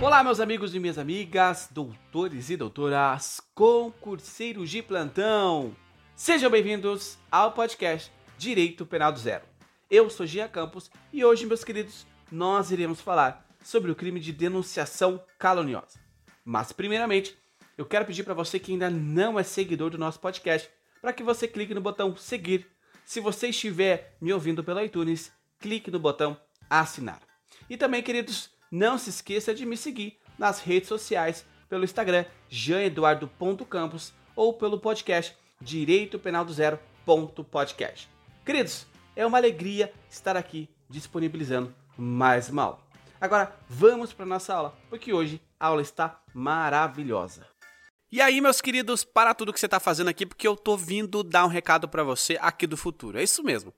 Olá, meus amigos e minhas amigas, doutores e doutoras, concurseiros de plantão. Sejam bem-vindos ao podcast Direito Penal do Zero. Eu sou Gia Campos e hoje, meus queridos, nós iremos falar sobre o crime de denunciação caluniosa. Mas, primeiramente, eu quero pedir para você que ainda não é seguidor do nosso podcast, para que você clique no botão seguir. Se você estiver me ouvindo pelo iTunes, clique no botão assinar. E também, queridos, não se esqueça de me seguir nas redes sociais pelo Instagram janeduardo.campos ou pelo podcast Direito Penal do Zero podcast. Queridos, é uma alegria estar aqui disponibilizando mais uma aula. Agora vamos para nossa aula, porque hoje a aula está maravilhosa. E aí, meus queridos, para tudo que você está fazendo aqui, porque eu tô vindo dar um recado para você aqui do futuro. É isso mesmo.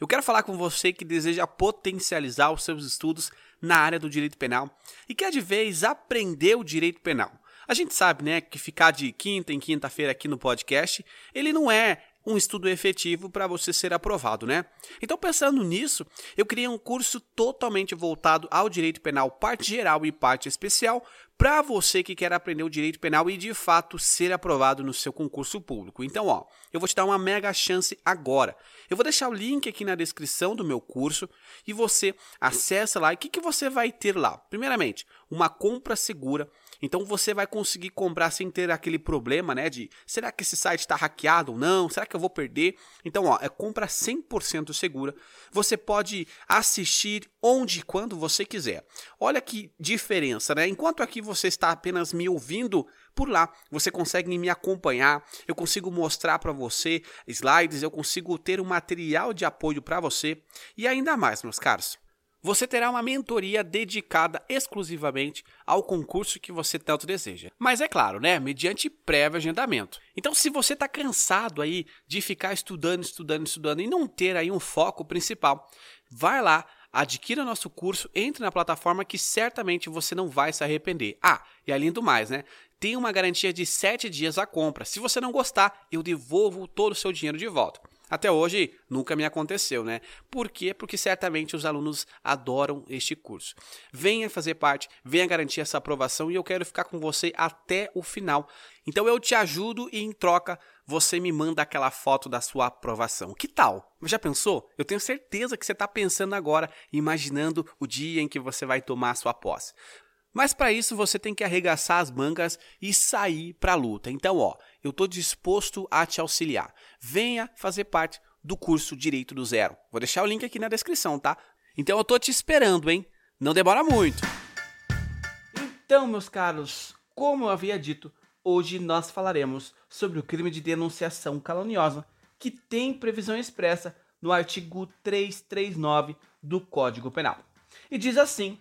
Eu quero falar com você que deseja potencializar os seus estudos na área do direito penal e quer de vez aprender o direito penal. A gente sabe, né, que ficar de quinta em quinta-feira aqui no podcast, ele não é um estudo efetivo para você ser aprovado, né? Então, pensando nisso, eu criei um curso totalmente voltado ao direito penal, parte geral e parte especial, para você que quer aprender o direito penal e de fato ser aprovado no seu concurso público. Então, ó, eu vou te dar uma mega chance agora. Eu vou deixar o link aqui na descrição do meu curso e você acessa lá. E o que, que você vai ter lá? Primeiramente, uma compra segura então você vai conseguir comprar sem ter aquele problema, né, de será que esse site está hackeado ou não? Será que eu vou perder? Então, ó, é compra 100% segura. Você pode assistir onde e quando você quiser. Olha que diferença, né? Enquanto aqui você está apenas me ouvindo por lá, você consegue me acompanhar, eu consigo mostrar para você slides, eu consigo ter um material de apoio para você e ainda mais, meus caros. Você terá uma mentoria dedicada exclusivamente ao concurso que você tanto deseja. Mas é claro, né, mediante prévio agendamento. Então, se você está cansado aí de ficar estudando, estudando, estudando e não ter aí um foco principal, vai lá, adquira nosso curso, entre na plataforma que certamente você não vai se arrepender. Ah, e além do mais, né? Tem uma garantia de 7 dias a compra. Se você não gostar, eu devolvo todo o seu dinheiro de volta. Até hoje nunca me aconteceu, né? Por quê? Porque certamente os alunos adoram este curso. Venha fazer parte, venha garantir essa aprovação e eu quero ficar com você até o final. Então eu te ajudo e em troca você me manda aquela foto da sua aprovação. Que tal? Já pensou? Eu tenho certeza que você está pensando agora, imaginando o dia em que você vai tomar a sua posse. Mas para isso você tem que arregaçar as mangas e sair para a luta. Então, ó, eu estou disposto a te auxiliar. Venha fazer parte do curso Direito do Zero. Vou deixar o link aqui na descrição, tá? Então eu estou te esperando, hein? Não demora muito. Então, meus caros, como eu havia dito, hoje nós falaremos sobre o crime de denunciação caluniosa, que tem previsão expressa no artigo 339 do Código Penal. E diz assim: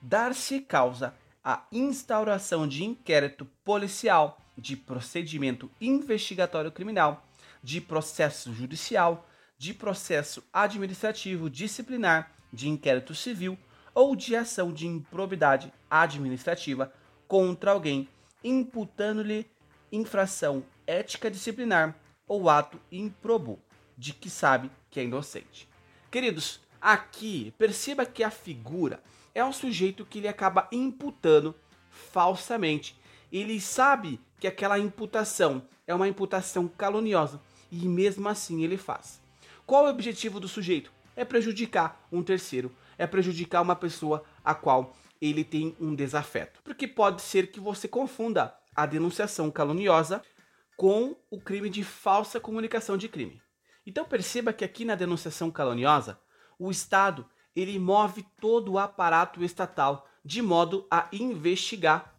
dar-se causa à instauração de inquérito policial, de procedimento investigatório criminal, de processo judicial, de processo administrativo disciplinar, de inquérito civil ou de ação de improbidade administrativa contra alguém, imputando-lhe infração ética disciplinar ou ato improbo de que sabe que é inocente. Queridos, aqui perceba que a figura é um sujeito que ele acaba imputando falsamente. Ele sabe que aquela imputação é uma imputação caluniosa e mesmo assim ele faz. Qual é o objetivo do sujeito? É prejudicar um terceiro, é prejudicar uma pessoa a qual ele tem um desafeto. Porque pode ser que você confunda a denunciação caluniosa com o crime de falsa comunicação de crime. Então perceba que aqui na denunciação caluniosa, o Estado ele move todo o aparato estatal de modo a investigar.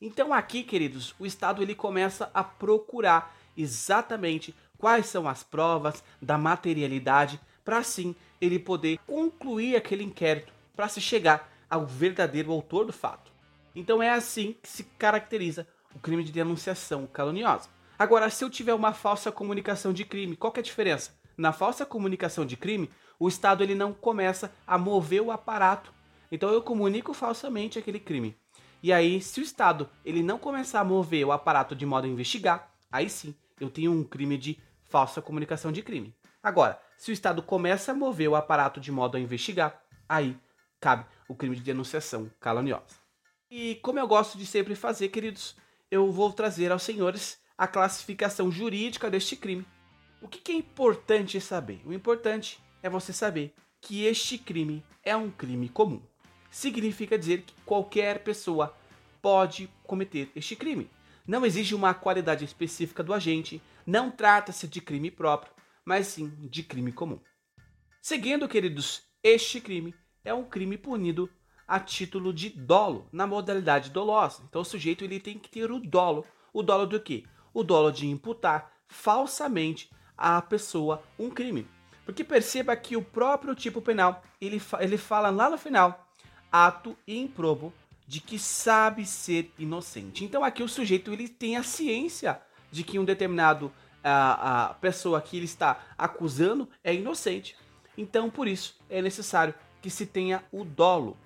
Então aqui, queridos, o Estado ele começa a procurar exatamente quais são as provas da materialidade para assim ele poder concluir aquele inquérito para se chegar ao verdadeiro autor do fato. Então é assim que se caracteriza o crime de denunciação caluniosa. Agora, se eu tiver uma falsa comunicação de crime, qual é a diferença? Na falsa comunicação de crime, o Estado ele não começa a mover o aparato. Então eu comunico falsamente aquele crime. E aí, se o Estado ele não começar a mover o aparato de modo a investigar, aí sim eu tenho um crime de falsa comunicação de crime. Agora, se o Estado começa a mover o aparato de modo a investigar, aí cabe o crime de denunciação caluniosa. E como eu gosto de sempre fazer, queridos, eu vou trazer aos senhores a classificação jurídica deste crime. O que é importante saber? O importante é você saber que este crime é um crime comum. Significa dizer que qualquer pessoa pode cometer este crime. Não exige uma qualidade específica do agente, não trata-se de crime próprio, mas sim de crime comum. Seguindo, queridos, este crime é um crime punido a título de dolo, na modalidade dolosa. Então o sujeito ele tem que ter o dolo. O dolo do quê? O dolo de imputar falsamente à pessoa um crime. Porque perceba que o próprio tipo penal, ele, ele fala lá no final, ato improbo de que sabe ser inocente. Então aqui o sujeito ele tem a ciência de que um determinado a, a pessoa que ele está acusando é inocente. Então por isso é necessário que se tenha o dolo.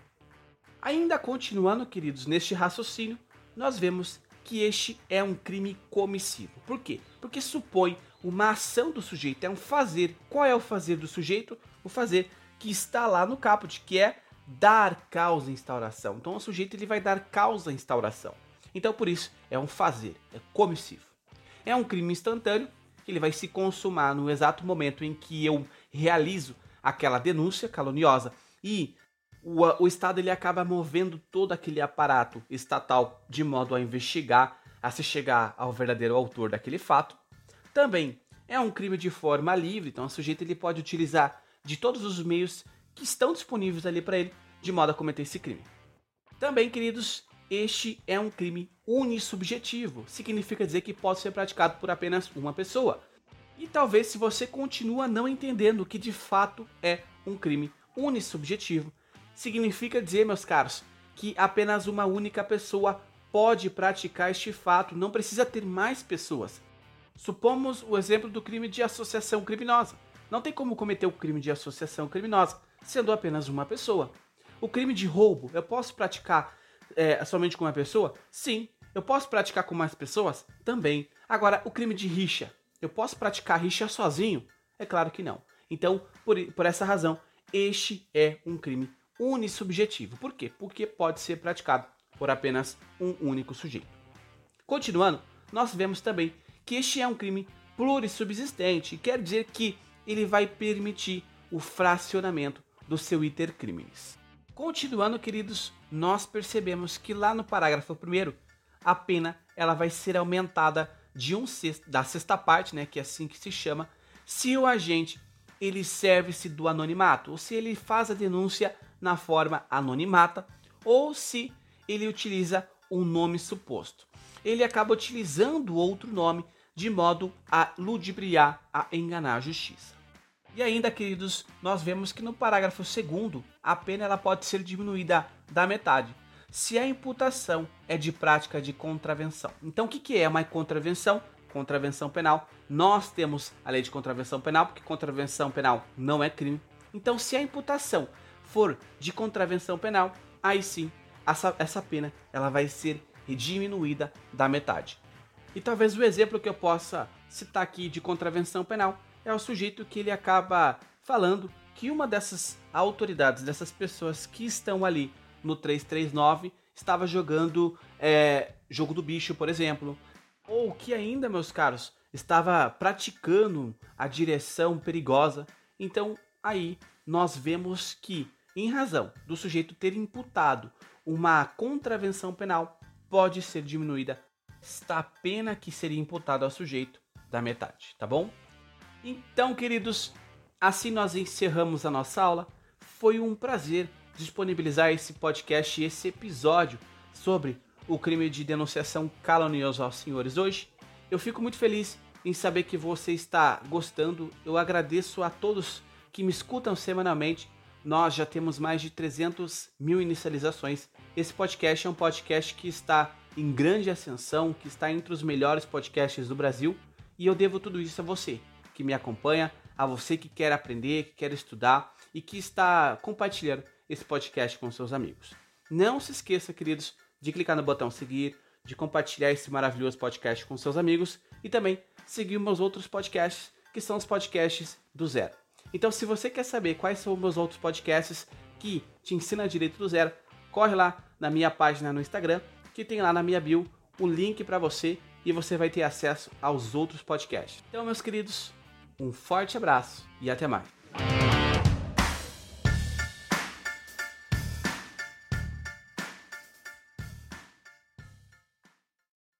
Ainda continuando, queridos, neste raciocínio, nós vemos que este é um crime comissivo. Por quê? Porque supõe uma ação do sujeito, é um fazer. Qual é o fazer do sujeito? O fazer que está lá no caput, que é dar causa à instauração. Então o sujeito ele vai dar causa à instauração. Então por isso é um fazer, é comissivo. É um crime instantâneo que ele vai se consumar no exato momento em que eu realizo aquela denúncia caluniosa e o, o Estado ele acaba movendo todo aquele aparato estatal de modo a investigar, a se chegar ao verdadeiro autor daquele fato. Também é um crime de forma livre, então o sujeito ele pode utilizar de todos os meios que estão disponíveis ali para ele de modo a cometer esse crime. Também, queridos, este é um crime unissubjetivo, significa dizer que pode ser praticado por apenas uma pessoa. E talvez se você continua não entendendo que de fato é um crime unissubjetivo, significa dizer, meus caros, que apenas uma única pessoa pode praticar este fato, não precisa ter mais pessoas. Supomos o exemplo do crime de associação criminosa. Não tem como cometer o crime de associação criminosa sendo apenas uma pessoa. O crime de roubo, eu posso praticar é, somente com uma pessoa? Sim. Eu posso praticar com mais pessoas? Também. Agora, o crime de rixa, eu posso praticar rixa sozinho? É claro que não. Então, por, por essa razão, este é um crime unissubjetivo. Por quê? Porque pode ser praticado por apenas um único sujeito. Continuando, nós vemos também que este é um crime plurissubsistente, quer dizer que ele vai permitir o fracionamento do seu iter crimes. Continuando, queridos, nós percebemos que lá no parágrafo 1 a pena ela vai ser aumentada de um sexto, da sexta parte, né, que é assim que se chama, se o agente ele serve-se do anonimato, ou se ele faz a denúncia na forma anonimata, ou se ele utiliza um nome suposto. Ele acaba utilizando outro nome de modo a ludibriar, a enganar a justiça. E ainda, queridos, nós vemos que no parágrafo 2 a pena ela pode ser diminuída da metade, se a imputação é de prática de contravenção. Então, o que, que é uma contravenção? Contravenção penal. Nós temos a lei de contravenção penal, porque contravenção penal não é crime. Então, se a imputação for de contravenção penal, aí sim, essa, essa pena ela vai ser diminuída da metade. E talvez o exemplo que eu possa citar aqui de contravenção penal é o sujeito que ele acaba falando que uma dessas autoridades, dessas pessoas que estão ali no 339, estava jogando é, jogo do bicho, por exemplo. Ou que ainda, meus caros, estava praticando a direção perigosa. Então, aí nós vemos que, em razão do sujeito ter imputado uma contravenção penal, pode ser diminuída a pena que seria imputada ao sujeito da metade, tá bom? Então, queridos, assim nós encerramos a nossa aula. Foi um prazer disponibilizar esse podcast esse episódio sobre o crime de denunciação caluniosa aos senhores hoje. Eu fico muito feliz em saber que você está gostando. Eu agradeço a todos que me escutam semanalmente. Nós já temos mais de 300 mil inicializações. Esse podcast é um podcast que está em grande ascensão, que está entre os melhores podcasts do Brasil. E eu devo tudo isso a você que me acompanha, a você que quer aprender, que quer estudar e que está compartilhando esse podcast com seus amigos. Não se esqueça, queridos, de clicar no botão seguir, de compartilhar esse maravilhoso podcast com seus amigos e também seguir meus outros podcasts, que são os podcasts do zero. Então, se você quer saber quais são meus outros podcasts que te ensinam direito do zero, corre lá na minha página no Instagram, que tem lá na minha bio o link para você e você vai ter acesso aos outros podcasts. Então, meus queridos, um forte abraço e até mais.